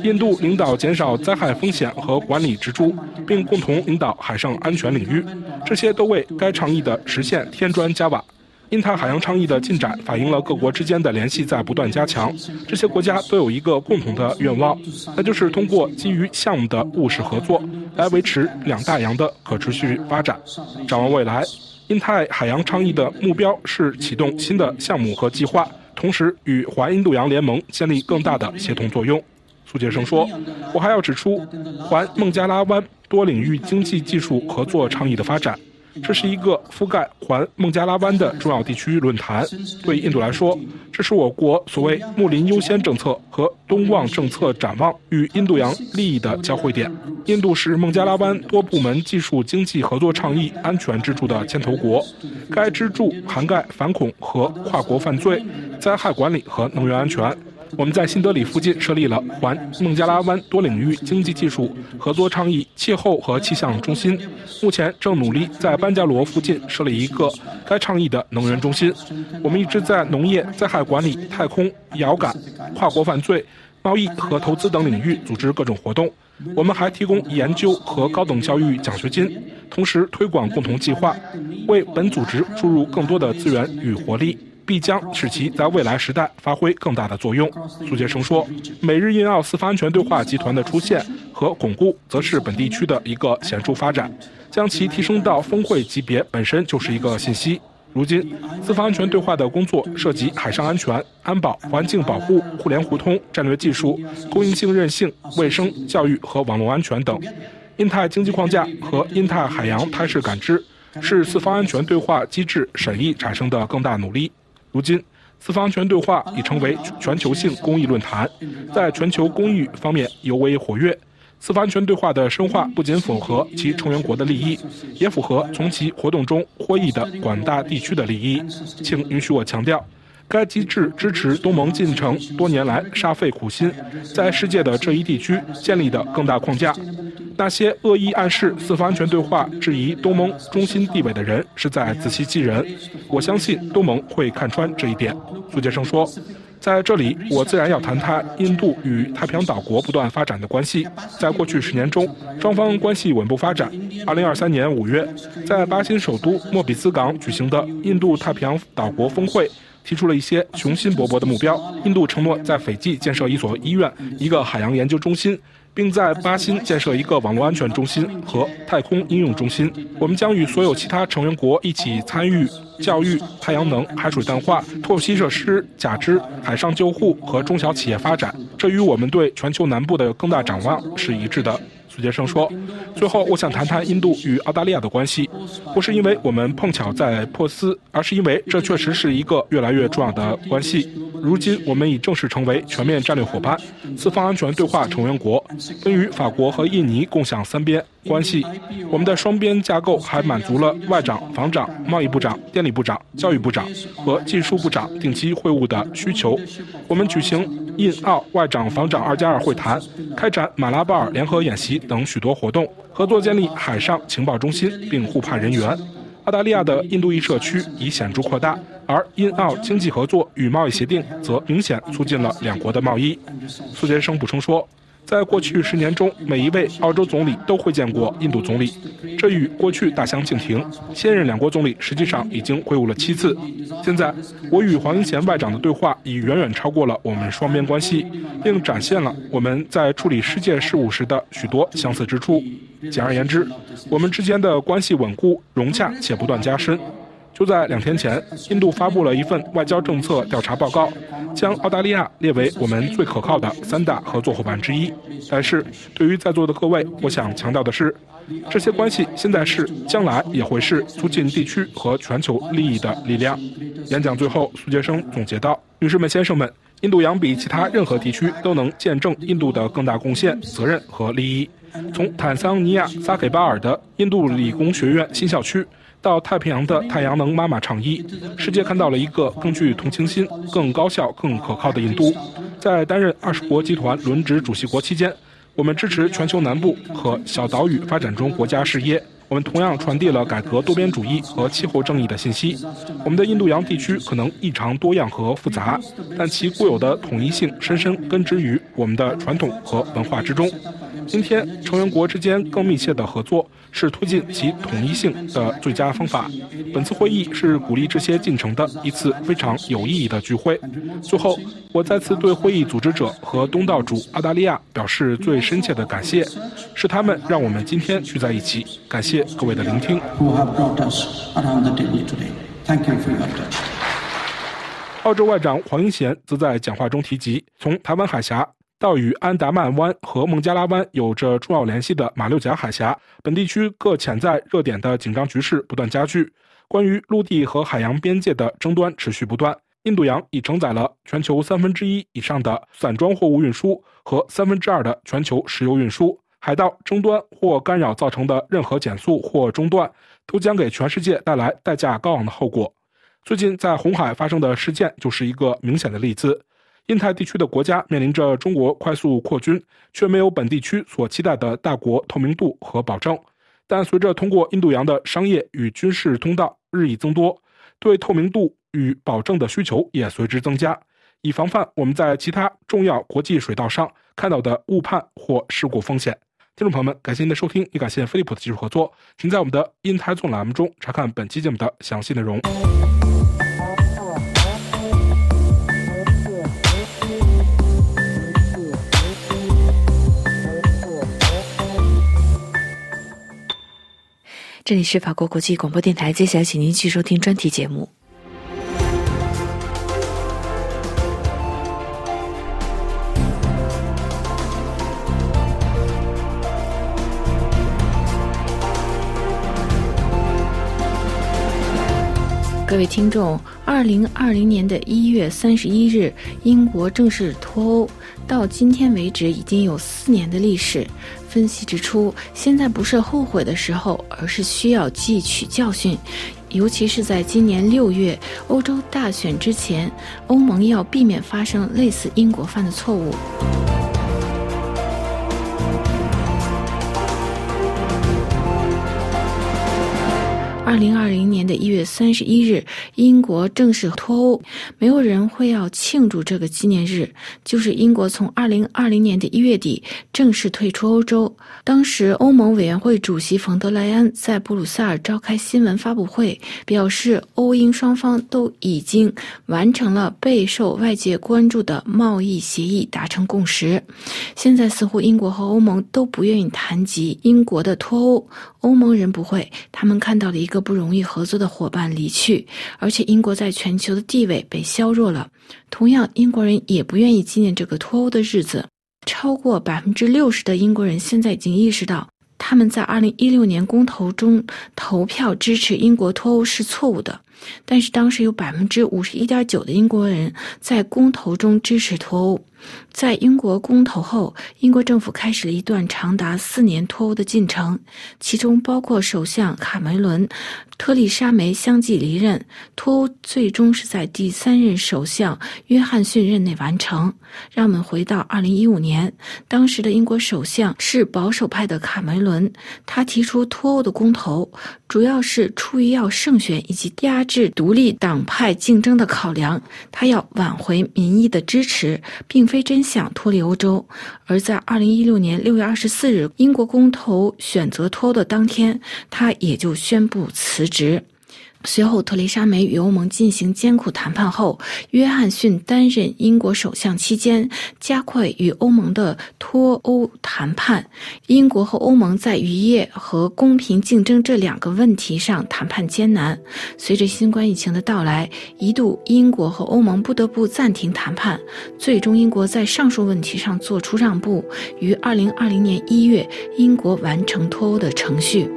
印度领导减少灾害风险和管理支柱，并共同领导海上安全领域。这些都为该倡议的实现添砖加瓦。印太海洋倡议的进展反映了各国之间的联系在不断加强。这些国家都有一个共同的愿望，那就是通过基于项目的务实合作，来维持两大洋的可持续发展。展望未来，印太海洋倡议的目标是启动新的项目和计划，同时与环印度洋联盟建立更大的协同作用。苏杰生说：“我还要指出，环孟加拉湾多领域经济技术合作倡议的发展。”这是一个覆盖环孟加拉湾的重要地区论坛。对印度来说，这是我国所谓“睦邻优先”政策和东望政策展望与印度洋利益的交汇点。印度是孟加拉湾多部门技术经济合作倡议安全支柱的牵头国，该支柱涵盖反恐和跨国犯罪、灾害管理和能源安全。我们在新德里附近设立了环孟加拉湾多领域经济技术合作倡议气候和气象中心，目前正努力在班加罗附近设立一个该倡议的能源中心。我们一直在农业、灾害管理、太空、遥感、跨国犯罪、贸易和投资等领域组织各种活动。我们还提供研究和高等教育奖学金，同时推广共同计划，为本组织注入更多的资源与活力。必将使其在未来时代发挥更大的作用，苏杰生说。美日印澳四方安全对话集团的出现和巩固，则是本地区的一个显著发展，将其提升到峰会级别本身就是一个信息。如今，四方安全对话的工作涉及海上安全、安保、环境保护、互联互通、战略技术、供应性韧性、卫生、教育和网络安全等。印太经济框架和印太海洋态势感知，是四方安全对话机制审议产生的更大努力。如今，四方安全对话已成为全球性公益论坛，在全球公益方面尤为活跃。四方安全对话的深化不仅符合其成员国的利益，也符合从其活动中获益的广大地区的利益。请允许我强调。该机制支持东盟进程多年来煞费苦心，在世界的这一地区建立的更大框架。那些恶意暗示四方安全对话、质疑东盟中心地位的人，是在自欺欺人。我相信东盟会看穿这一点。苏杰生说。在这里，我自然要谈谈印度与太平洋岛国不断发展的关系。在过去十年中，双方关系稳步发展。二零二三年五月，在巴新首都莫比斯港举行的印度太平洋岛国峰会。提出了一些雄心勃勃的目标。印度承诺在斐济建设一所医院、一个海洋研究中心，并在巴新建设一个网络安全中心和太空应用中心。我们将与所有其他成员国一起参与教育、太阳能、海水淡化、透析设施、假肢、海上救护和中小企业发展。这与我们对全球南部的更大展望是一致的。苏杰生说：“最后，我想谈谈印度与澳大利亚的关系，不是因为我们碰巧在珀斯，而是因为这确实是一个越来越重要的关系。如今，我们已正式成为全面战略伙伴、四方安全对话成员国，并与法国和印尼共享三边。”关系，我们的双边架构还满足了外长、防长、贸易部长、电力部长、教育部长和技术部长定期会晤的需求。我们举行印澳外长、防长二加二会谈，开展马拉巴尔联合演习等许多活动，合作建立海上情报中心，并互派人员。澳大利亚的印度裔社区已显著扩大，而印澳经济合作与贸易协定则明显促进了两国的贸易。苏杰生补充说。在过去十年中，每一位澳洲总理都会见过印度总理，这与过去大相径庭。现任两国总理实际上已经会晤了七次。现在，我与黄英贤外长的对话已远远超过了我们双边关系，并展现了我们在处理世界事务时的许多相似之处。简而言之，我们之间的关系稳固、融洽且不断加深。就在两天前，印度发布了一份外交政策调查报告，将澳大利亚列为我们最可靠的三大合作伙伴之一。但是，对于在座的各位，我想强调的是，这些关系现在是，将来也会是促进地区和全球利益的力量。演讲最后，苏杰生总结道：“女士们、先生们，印度洋比其他任何地区都能见证印度的更大贡献、责任和利益。从坦桑尼亚萨给巴尔的印度理工学院新校区。”到太平洋的太阳能妈妈倡议，世界看到了一个更具同情心、更高效、更可靠的印度。在担任二十国集团轮值主席国期间，我们支持全球南部和小岛屿发展中国家事业。我们同样传递了改革多边主义和气候正义的信息。我们的印度洋地区可能异常多样和复杂，但其固有的统一性深深根植于我们的传统和文化之中。今天，成员国之间更密切的合作是推进其统一性的最佳方法。本次会议是鼓励这些进程的一次非常有意义的聚会。最后，我再次对会议组织者和东道主澳大利亚表示最深切的感谢，是他们让我们今天聚在一起。感谢各位的聆听。澳洲外长黄英贤则在讲话中提及，从台湾海峡。到与安达曼湾和孟加拉湾有着重要联系的马六甲海峡，本地区各潜在热点的紧张局势不断加剧。关于陆地和海洋边界的争端持续不断。印度洋已承载了全球三分之一以上的散装货物运输和三分之二的全球石油运输。海盗争端或干扰造成的任何减速或中断，都将给全世界带来代价高昂的后果。最近在红海发生的事件就是一个明显的例子。印太地区的国家面临着中国快速扩军，却没有本地区所期待的大国透明度和保证。但随着通过印度洋的商业与军事通道日益增多，对透明度与保证的需求也随之增加，以防范我们在其他重要国际水道上看到的误判或事故风险。听众朋友们，感谢您的收听，也感谢飞利浦的技术合作。请在我们的印太纵栏目中查看本期节目的详细内容。这里是法国国际广播电台，接下来请您继续收听专题节目。各位听众，二零二零年的一月三十一日，英国正式脱欧，到今天为止已经有四年的历史。分析指出，现在不是后悔的时候，而是需要汲取教训，尤其是在今年六月欧洲大选之前，欧盟要避免发生类似英国犯的错误。二零二零年的一月三十一日，英国正式脱欧。没有人会要庆祝这个纪念日，就是英国从二零二零年的一月底正式退出欧洲。当时，欧盟委员会主席冯德莱恩在布鲁塞尔召开新闻发布会，表示欧英双方都已经完成了备受外界关注的贸易协议，达成共识。现在似乎英国和欧盟都不愿意谈及英国的脱欧，欧盟人不会，他们看到了一个。不容易合作的伙伴离去，而且英国在全球的地位被削弱了。同样，英国人也不愿意纪念这个脱欧的日子。超过百分之六十的英国人现在已经意识到，他们在二零一六年公投中投票支持英国脱欧是错误的。但是当时有百分之五十一点九的英国人在公投中支持脱欧。在英国公投后，英国政府开始了一段长达四年脱欧的进程，其中包括首相卡梅伦、特丽莎梅相继离任，脱欧最终是在第三任首相约翰逊任内完成。让我们回到二零一五年，当时的英国首相是保守派的卡梅伦，他提出脱欧的公投，主要是出于要胜选以及压制独立党派竞争的考量，他要挽回民意的支持，并。非真想脱离欧洲，而在二零一六年六月二十四日，英国公投选择脱欧的当天，他也就宣布辞职。随后，特蕾莎梅与欧盟进行艰苦谈判后，约翰逊担任英国首相期间，加快与欧盟的脱欧谈判。英国和欧盟在渔业和公平竞争这两个问题上谈判艰难。随着新冠疫情的到来，一度英国和欧盟不得不暂停谈判。最终，英国在上述问题上做出让步，于二零二零年一月，英国完成脱欧的程序。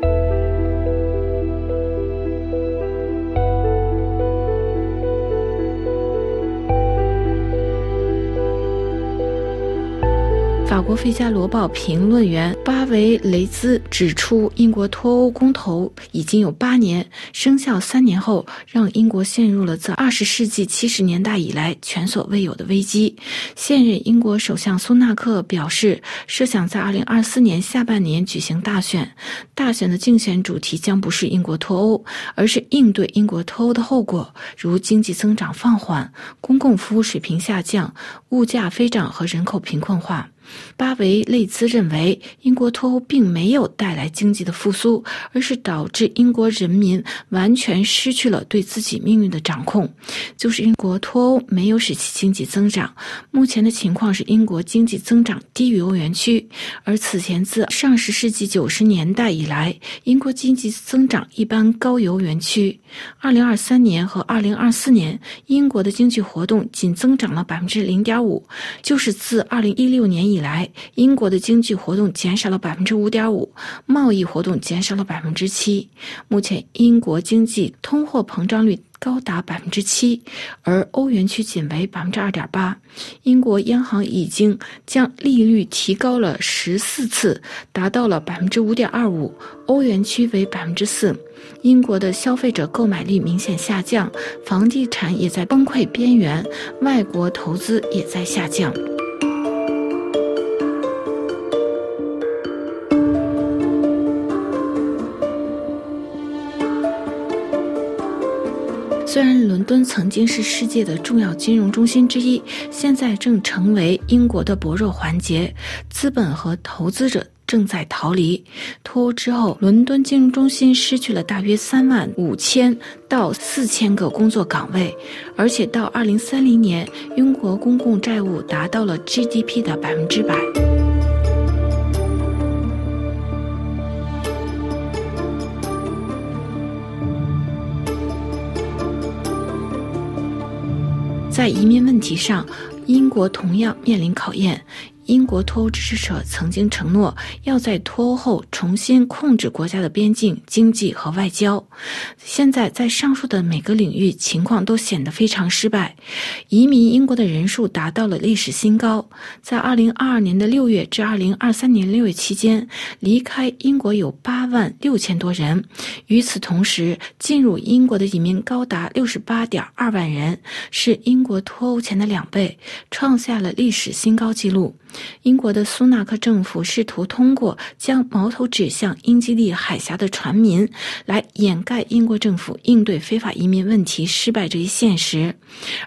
国《费加罗报》评论员巴维雷兹指出，英国脱欧公投已经有八年，生效三年后，让英国陷入了自二十世纪七十年代以来前所未有的危机。现任英国首相苏纳克表示，设想在二零二四年下半年举行大选，大选的竞选主题将不是英国脱欧，而是应对英国脱欧的后果，如经济增长放缓、公共服务水平下降、物价飞涨和人口贫困化。巴维内兹认为，英国脱欧并没有带来经济的复苏，而是导致英国人民完全失去了对自己命运的掌控。就是英国脱欧没有使其经济增长。目前的情况是，英国经济增长低于欧元区，而此前自上世纪九十年代以来，英国经济增长一般高于欧元区。二零二三年和二零二四年，英国的经济活动仅增长了百分之零点五，就是自二零一六年以来，英国的经济活动减少了百分之五点五，贸易活动减少了百分之七。目前，英国经济通货膨胀率高达百分之七，而欧元区仅为百分之二点八。英国央行已经将利率提高了十四次，达到了百分之五点二五，欧元区为百分之四。英国的消费者购买力明显下降，房地产也在崩溃边缘，外国投资也在下降。虽然伦敦曾经是世界的重要金融中心之一，现在正成为英国的薄弱环节，资本和投资者。正在逃离。脱欧之后，伦敦金融中心失去了大约三万五千到四千个工作岗位，而且到二零三零年，英国公共债务达到了 GDP 的百分之百。在移民问题上，英国同样面临考验。英国脱欧支持者曾经承诺要在脱欧后重新控制国家的边境、经济和外交。现在，在上述的每个领域，情况都显得非常失败。移民英国的人数达到了历史新高。在2022年的6月至2023年6月期间，离开英国有8万6千多人。与此同时，进入英国的移民高达68.2万人，是英国脱欧前的两倍，创下了历史新高纪录。英国的苏纳克政府试图通过将矛头指向英吉利海峡的船民，来掩盖英国政府应对非法移民问题失败这一现实。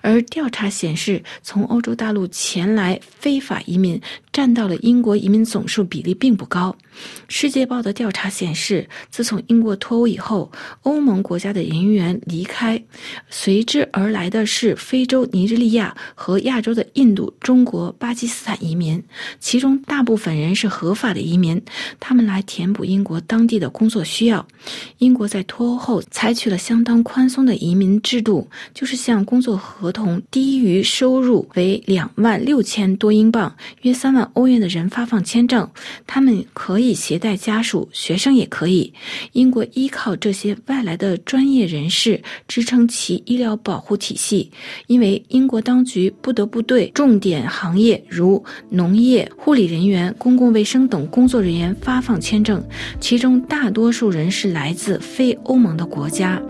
而调查显示，从欧洲大陆前来非法移民占到了英国移民总数比例并不高。世界报的调查显示，自从英国脱欧以后，欧盟国家的人员离开，随之而来的是非洲尼日利亚和亚洲的印度、中国、巴基斯坦移民。其中大部分人是合法的移民，他们来填补英国当地的工作需要。英国在脱欧后采取了相当宽松的移民制度，就是向工作合同低于收入为两万六千多英镑（约三万欧元）的人发放签证，他们可以携带家属，学生也可以。英国依靠这些外来的专业人士支撑其医疗保护体系，因为英国当局不得不对重点行业如农。业、护理人员、公共卫生等工作人员发放签证，其中大多数人是来自非欧盟的国家。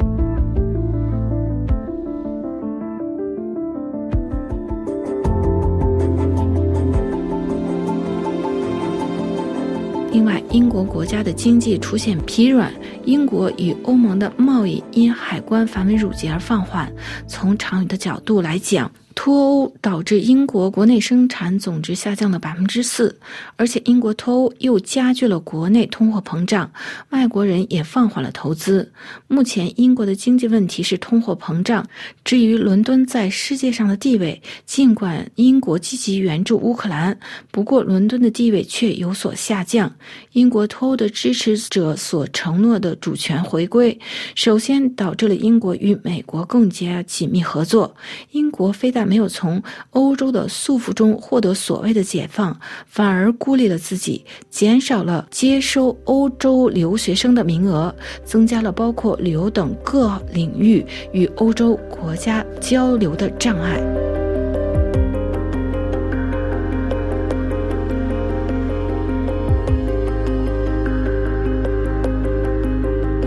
另外，英国国家的经济出现疲软，英国与欧盟的贸易因海关繁文缛节而放缓。从长远的角度来讲，脱欧导致英国国内生产总值下降了百分之四，而且英国脱欧又加剧了国内通货膨胀，外国人也放缓了投资。目前英国的经济问题是通货膨胀。至于伦敦在世界上的地位，尽管英国积极援助乌克兰，不过伦敦的地位却有所下降。英国脱欧的支持者所承诺的主权回归，首先导致了英国与美国更加紧密合作。英国非但没有从欧洲的束缚中获得所谓的解放，反而孤立了自己，减少了接收欧洲留学生的名额，增加了包括旅游等各领域与欧洲国家交流的障碍。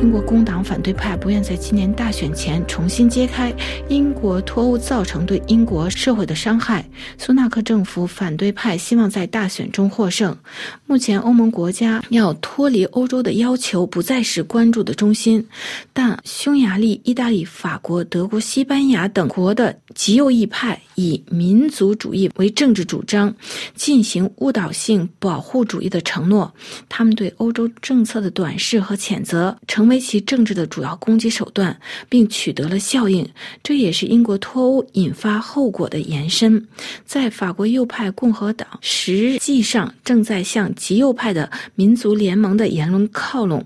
英国工党反对派不愿在今年大选前重新揭开英国脱欧造成对英国社会的伤害。苏纳克政府反对派希望在大选中获胜。目前，欧盟国家要脱离欧洲的要求不再是关注的中心，但匈牙利、意大利、法国、德国、西班牙等国的极右翼派以民族主义为政治主张，进行误导性保护主义的承诺。他们对欧洲政策的短视和谴责成。为其政治的主要攻击手段，并取得了效应，这也是英国脱欧引发后果的延伸。在法国右派共和党实际上正在向极右派的民族联盟的言论靠拢，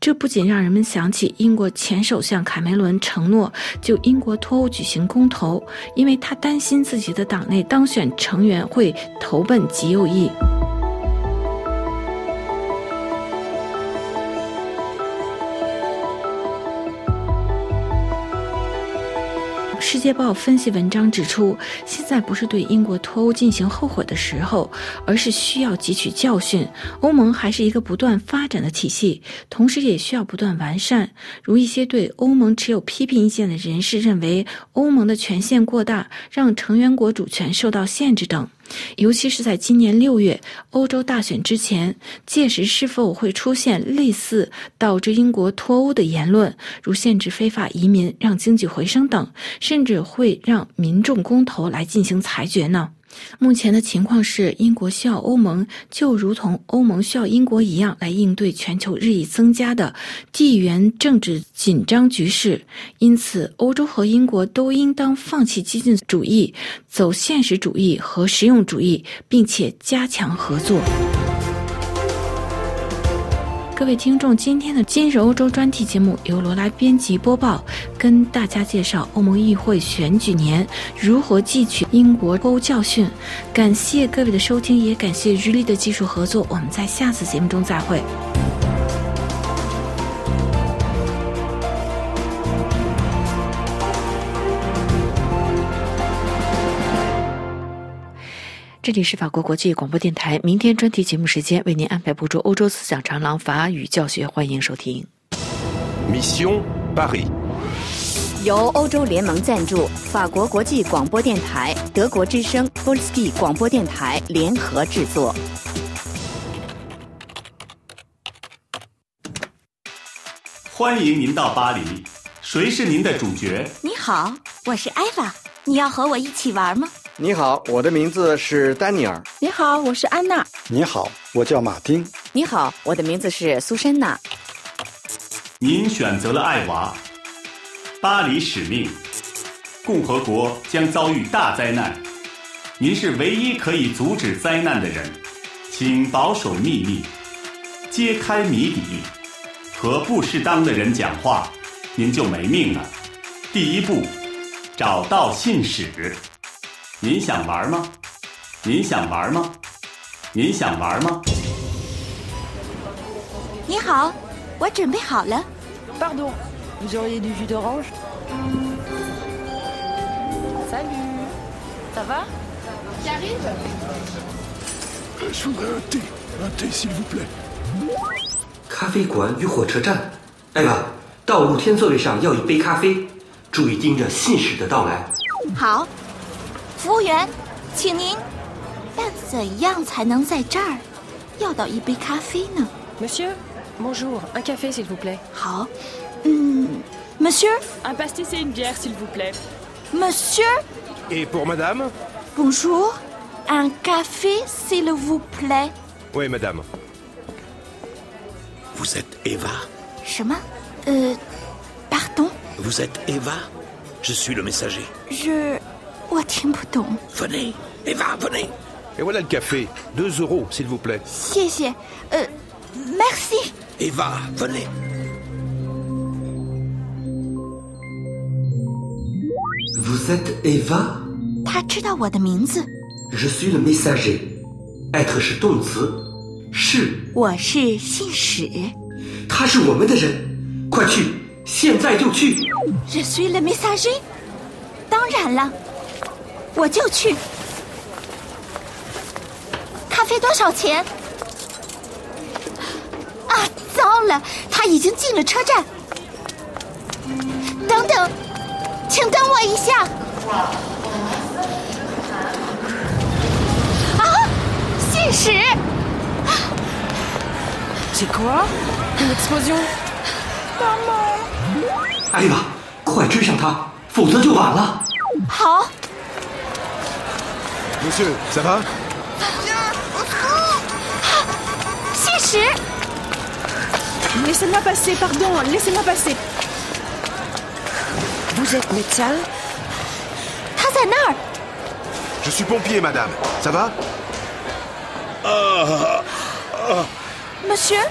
这不仅让人们想起英国前首相卡梅伦承诺就英国脱欧举行公投，因为他担心自己的党内当选成员会投奔极右翼。《世界报》分析文章指出，现在不是对英国脱欧进行后悔的时候，而是需要汲取教训。欧盟还是一个不断发展的体系，同时也需要不断完善。如一些对欧盟持有批评意见的人士认为，欧盟的权限过大，让成员国主权受到限制等。尤其是在今年六月欧洲大选之前，届时是否会出现类似导致英国脱欧的言论，如限制非法移民、让经济回升等，甚至会让民众公投来进行裁决呢？目前的情况是，英国需要欧盟，就如同欧盟需要英国一样，来应对全球日益增加的地缘政治紧张局势。因此，欧洲和英国都应当放弃激进主义，走现实主义和实用主义，并且加强合作。各位听众，今天的今日欧洲专题节目由罗拉编辑播报，跟大家介绍欧盟议会选举年如何汲取英国欧教训。感谢各位的收听，也感谢日立的技术合作。我们在下次节目中再会。这里是法国国际广播电台。明天专题节目时间为您安排播出欧洲思想长廊法语教学，欢迎收听。Mission Paris，由欧洲联盟赞助，法国国际广播电台、德国之声、波利斯蒂广播电台联合制作。欢迎您到巴黎，谁是您的主角？你好，我是艾娃，你要和我一起玩吗？你好，我的名字是丹尼尔。你好，我是安娜。你好，我叫马丁。你好，我的名字是苏珊娜。您选择了爱娃。巴黎使命，共和国将遭遇大灾难，您是唯一可以阻止灾难的人，请保守秘密，揭开谜底，和不适当的人讲话，您就没命了。第一步，找到信使。您想玩吗？您想玩吗？您想玩吗？你好，我准备好了。Pardon, vous auriez du jus d'orange? Salut, ça va? J'arrive. Je voudrais un thé, un thé s'il vous plaît. 咖啡馆与火车站，艾娃，到露天座位上要一杯咖啡，注意盯着信使的到来。好。服务员，请您，但怎样才能在这儿要到一杯咖啡呢？Monsieur，bonjour，un café s'il vous plaît。好，嗯，Monsieur，un pastis et une bière s'il vous plaît。Monsieur， Et pour madame Bonjour. Un café, s'il vous plaît. Oui, madame. Vous êtes Eva 什么？呃，pardon， Vous êtes Eva Je suis le messager. je 我听不懂，Venez, Eva, venez. Et voilà le café. Deux euros, s'il vous plaît. 谢谢。呃，merci。Eva, venez. Vous êtes Eva 他知道我的名字，Je suis le messager. être 是动词，是我是信使。他是我们的人，快去，现在就去。Je suis le messager。当然了，我就去。咖啡多少钱？啊，糟了，他已经进了车站。等等，请等我一下。啊，信使！C'est quoi Une explosion 艾娃，快追上他，否则就晚了。好，Monsieur, ça va Viens, au secours Laissez-moi passer, pardon, laissez-moi passer. Vous êtes médecin? Hazanar Je suis pompier, madame. Ça va. Ah. Monsieur,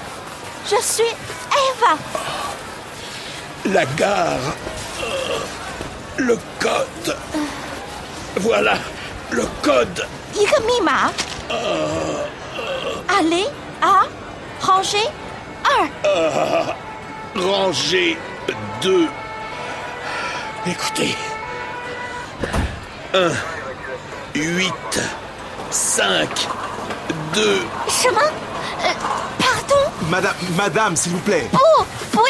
je suis Eva. La gare. Le code. Voilà. Le code. 一个密码。Allez à ranger 二。Rangée 2. Écoutez. 1, 8, 5, 2. 什么？呃，pardon，Madame, madame, s'il vous plaît. 不，不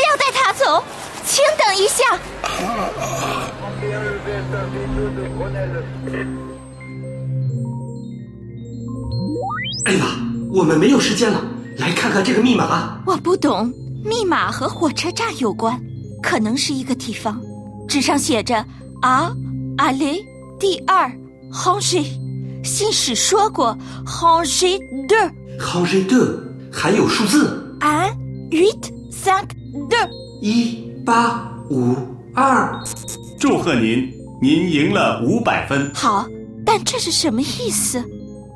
艾娃，我们没有时间了，来看看这个密码。我不懂，密码和火车站有关，可能是一个地方。纸上写着 “à aller 第二 ranger”，信使说过 “ranger deux”。Ranger deux，还有数字 un huit cinq deux。一八五二。祝贺您，您赢了五百分。好，但这是什么意思？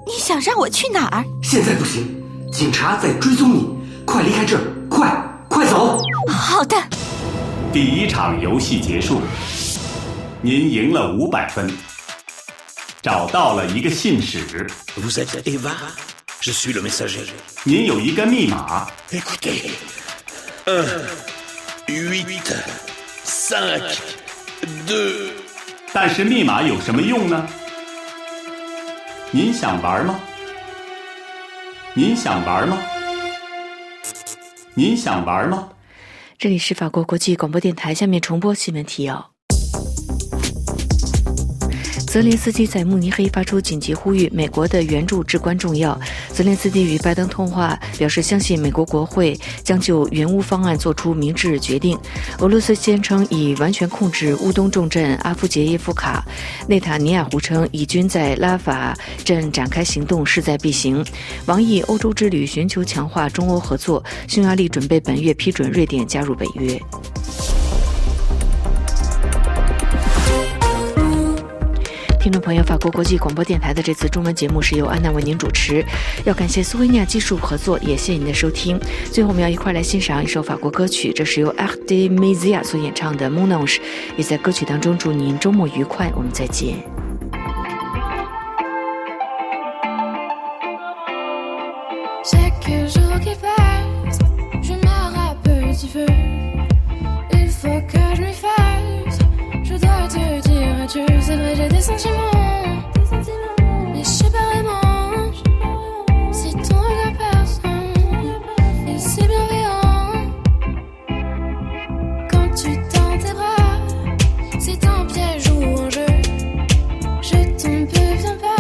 你想让我去哪儿？现在不行，警察在追踪你，快离开这儿，快快走！好的。第一场游戏结束，您赢了五百分，找到了一个信使。Vous êtes Eva Je suis le messager. 您有一个密码，Écoutez. 1, 8, 5, 2. 但是密码有什么用呢？您想玩吗？您想玩吗？您想玩吗？这里是法国国际广播电台，下面重播新闻提要。泽连斯基在慕尼黑发出紧急呼吁，美国的援助至关重要。泽连斯基与拜登通话，表示相信美国国会将就援乌方案做出明智决定。俄罗斯坚称已完全控制乌东重镇阿夫杰耶夫卡，内塔尼亚胡称以军在拉法镇展开行动势在必行。王毅欧洲之旅寻求强化中欧合作，匈牙利准备本月批准瑞典加入北约。听众朋友，法国国际广播电台的这次中文节目是由安娜为您主持，要感谢苏维尼亚技术合作，也谢谢您的收听。最后，我们要一块来欣赏一首法国歌曲，这是由 a r d e m i z i a 所演唱的《Monange》，也在歌曲当中祝您周末愉快，我们再见。Dire adieu. C'est vrai, j'ai des sentiments. Mais je sais pas vraiment si ton regard personne est si bienveillant. Quand tu tends tes bras, c'est un piège ou un jeu. Je tombe bien pas.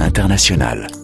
Internationale.